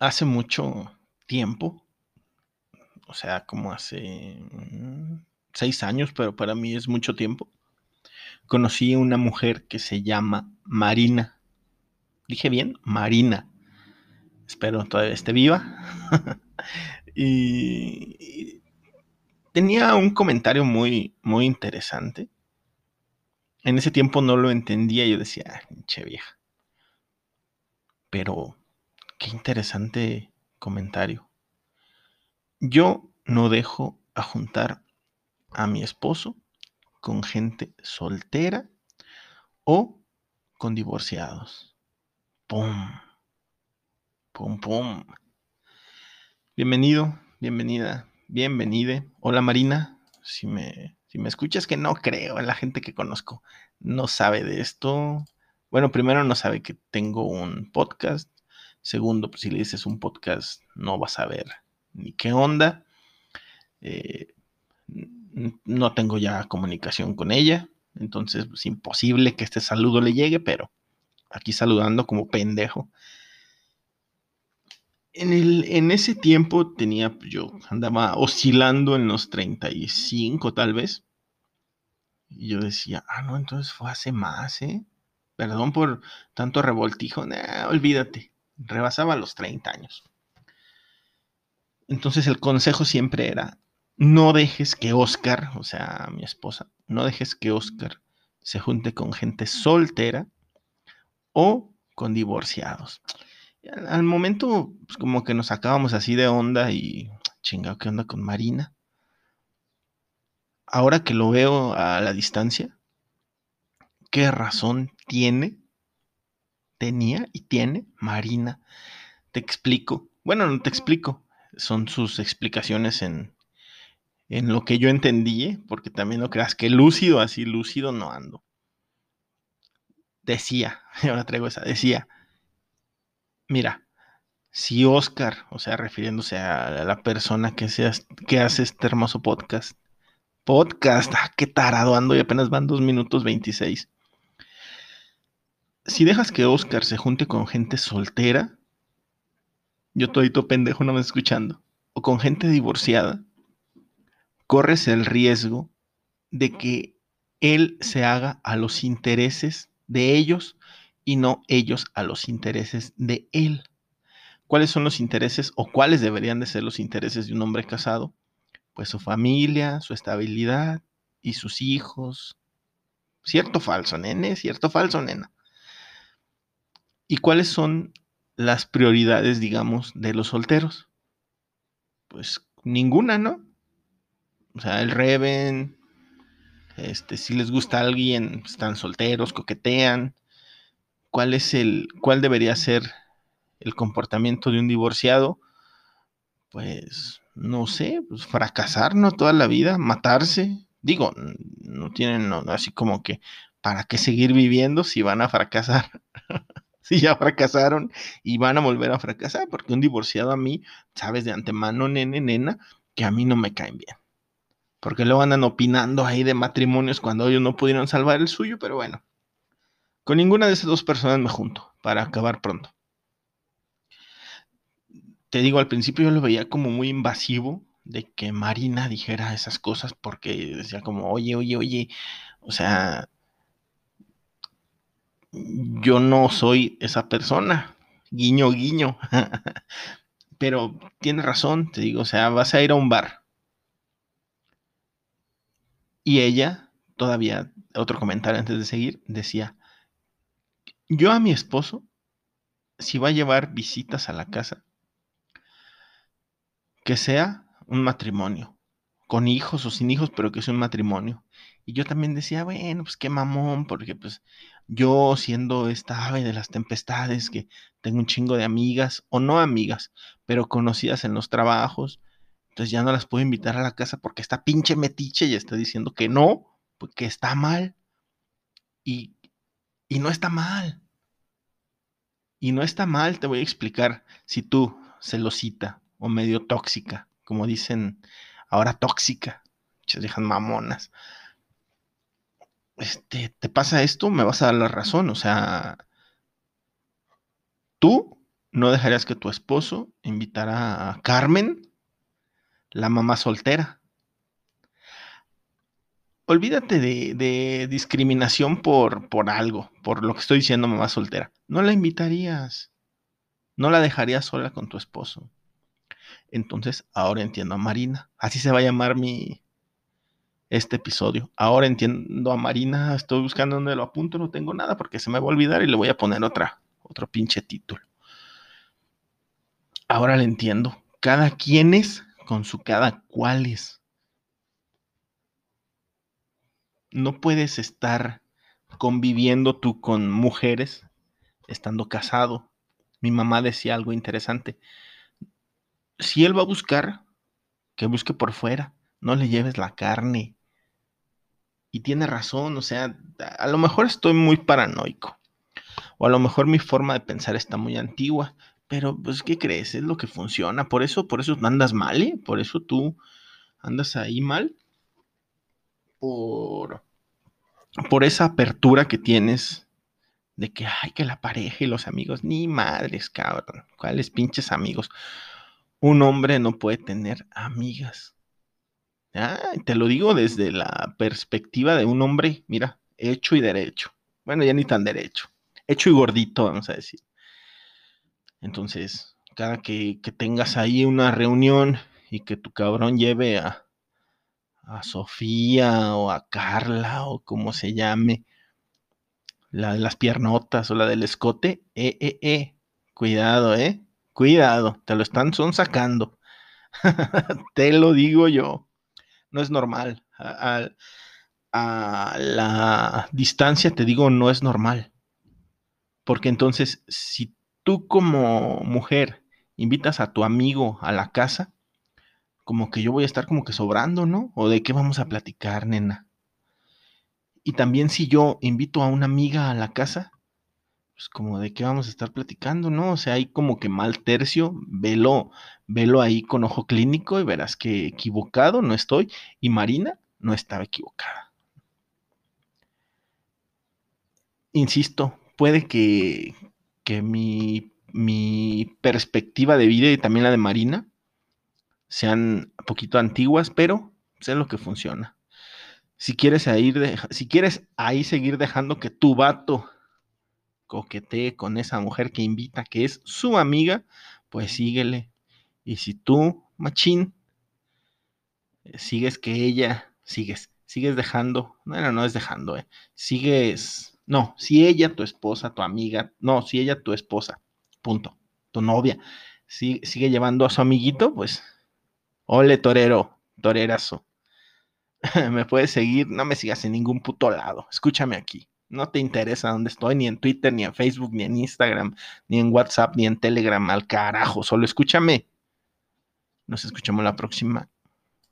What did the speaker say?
hace mucho tiempo, o sea, como hace mm, seis años, pero para mí es mucho tiempo, conocí a una mujer que se llama Marina. Dije bien, Marina. Espero todavía esté viva. y, tenía un comentario muy, muy interesante. En ese tiempo no lo entendía, yo decía, ah, che vieja. Pero qué interesante comentario. Yo no dejo a juntar a mi esposo con gente soltera o con divorciados. ¡Pum! ¡Pum, pum! Bienvenido, bienvenida, bienvenide. Hola Marina, si me, si me escuchas que no creo, en la gente que conozco no sabe de esto. Bueno, primero no sabe que tengo un podcast. Segundo, pues si le dices un podcast no vas a ver ni qué onda. Eh, no tengo ya comunicación con ella, entonces es pues, imposible que este saludo le llegue, pero aquí saludando como pendejo. En, el, en ese tiempo tenía, pues, yo andaba oscilando en los 35 tal vez. Y yo decía, ah, no, entonces fue hace más, ¿eh? Perdón por tanto revoltijo, olvídate, rebasaba los 30 años. Entonces el consejo siempre era, no dejes que Oscar, o sea, mi esposa, no dejes que Oscar se junte con gente soltera o con divorciados. Al, momento, pues como que nos acabamos así de onda y chingado, ¿qué onda con Marina? Ahora que lo veo a la distancia, ¿qué razón tiene, tenía y tiene Marina? Te explico. Bueno, no te explico. Son sus explicaciones en, en lo que yo entendí, porque también no creas que lúcido, así lúcido no ando. Decía, ahora traigo esa, decía, mira, si Oscar, o sea, refiriéndose a la persona que, que hace este hermoso podcast, podcast, ah, qué tarado ando y apenas van dos minutos 26. Si dejas que Oscar se junte con gente soltera, yo todito pendejo no me escuchando, o con gente divorciada, corres el riesgo de que él se haga a los intereses de ellos y no ellos a los intereses de él. ¿Cuáles son los intereses o cuáles deberían de ser los intereses de un hombre casado? Pues su familia, su estabilidad y sus hijos. ¿Cierto falso, nene? ¿Cierto falso, nena? ¿Y cuáles son las prioridades, digamos, de los solteros? Pues ninguna, ¿no? O sea, el Reven, este, si les gusta alguien, están solteros, coquetean. ¿Cuál es el, cuál debería ser el comportamiento de un divorciado? Pues, no sé, pues fracasar, ¿no? Toda la vida, matarse. Digo, no tienen así como que, ¿para qué seguir viviendo si van a fracasar? Si ya fracasaron y van a volver a fracasar, porque un divorciado a mí, sabes de antemano, nene, nena, que a mí no me caen bien. Porque luego andan opinando ahí de matrimonios cuando ellos no pudieron salvar el suyo, pero bueno, con ninguna de esas dos personas me junto para acabar pronto. Te digo, al principio yo lo veía como muy invasivo de que Marina dijera esas cosas porque decía como, oye, oye, oye, o sea, yo no soy esa persona, guiño, guiño. Pero tienes razón, te digo, o sea, vas a ir a un bar y ella, todavía, otro comentario antes de seguir, decía, yo a mi esposo, si va a llevar visitas a la casa, que sea un matrimonio, con hijos o sin hijos, pero que sea un matrimonio. Y yo también decía, bueno, pues qué mamón, porque pues yo siendo esta ave de las tempestades, que tengo un chingo de amigas, o no amigas, pero conocidas en los trabajos, entonces ya no las puedo invitar a la casa porque está pinche metiche y está diciendo que no, porque está mal. Y, y no está mal. Y no está mal, te voy a explicar, si tú celosita o medio tóxica, como dicen ahora tóxica, muchas viejas mamonas. Este, te pasa esto, me vas a dar la razón, o sea, tú no dejarías que tu esposo invitara a Carmen, la mamá soltera. Olvídate de, discriminación por, por algo, por lo que estoy diciendo mamá soltera. No la invitarías. No la dejarías sola con tu esposo. Entonces, ahora entiendo a Marina. Así se va a llamar mi este episodio. Ahora entiendo a Marina. Estoy buscando dónde lo apunto. No tengo nada porque se me va a olvidar y le voy a poner otra, otro pinche título. Ahora le entiendo. Cada quien es con su cada cual es. No puedes estar conviviendo tú con mujeres estando casado. Mi mamá decía algo interesante. Si él va a buscar, que busque por fuera. No le lleves la carne. Y tiene razón, o sea, a lo mejor estoy muy paranoico. O a lo mejor mi forma de pensar está muy antigua. Pero, pues, ¿qué crees? Es lo que funciona. Por eso, por eso andas mal, ¿eh? Por eso tú andas ahí mal. Por, por esa apertura que tienes de que, ay, que la pareja y los amigos, ni madres, cabrón. ¿Cuáles pinches amigos? Un hombre no puede tener amigas. Te lo digo desde la perspectiva de un hombre, mira, hecho y derecho. Bueno, ya ni tan derecho. Hecho y gordito, vamos a decir. Entonces, cada que, tengas ahí una reunión y que tu cabrón lleve a, a Sofía o a Carla o como se llame, la de las piernotas o la del escote, eh, eh, eh, cuidado, eh, cuidado, te lo están son sacando. te lo digo yo, no es normal. a la distancia te digo, no es normal. Porque entonces, si tú como mujer invitas a tu amigo a la casa, como que yo voy a estar como que sobrando, ¿no? ¿O de qué vamos a platicar, nena? Y también si yo invito a una amiga a la casa, pues como de qué vamos a estar platicando, ¿no? O sea, hay como que mal tercio, velo, velo ahí con ojo clínico y verás que equivocado no estoy. Y Marina no estaba equivocada. Insisto, puede que, que mi, perspectiva de vida y también la de Marina sean un poquito antiguas, pero sé lo que funciona. Si quieres, si quieres ahí seguir dejando que tu vato coquetee con esa mujer que invita, que es su amiga, pues síguele. Y si tú, machín, eh, sigues que ella, sigues, sigues dejando, no, no, no es dejando, eh, sigues no, si ella, tu esposa, tu amiga, no, si ella, tu esposa, punto, tu novia, si, sigue llevando a su amiguito, pues, ole torero, torerazo. me puedes seguir, no me sigas en ningún puto lado, escúchame aquí. No te interesa dónde estoy, ni en Twitter, ni en Facebook, ni en Instagram, ni en WhatsApp, ni en Telegram, al carajo, solo escúchame. Nos escuchamos la próxima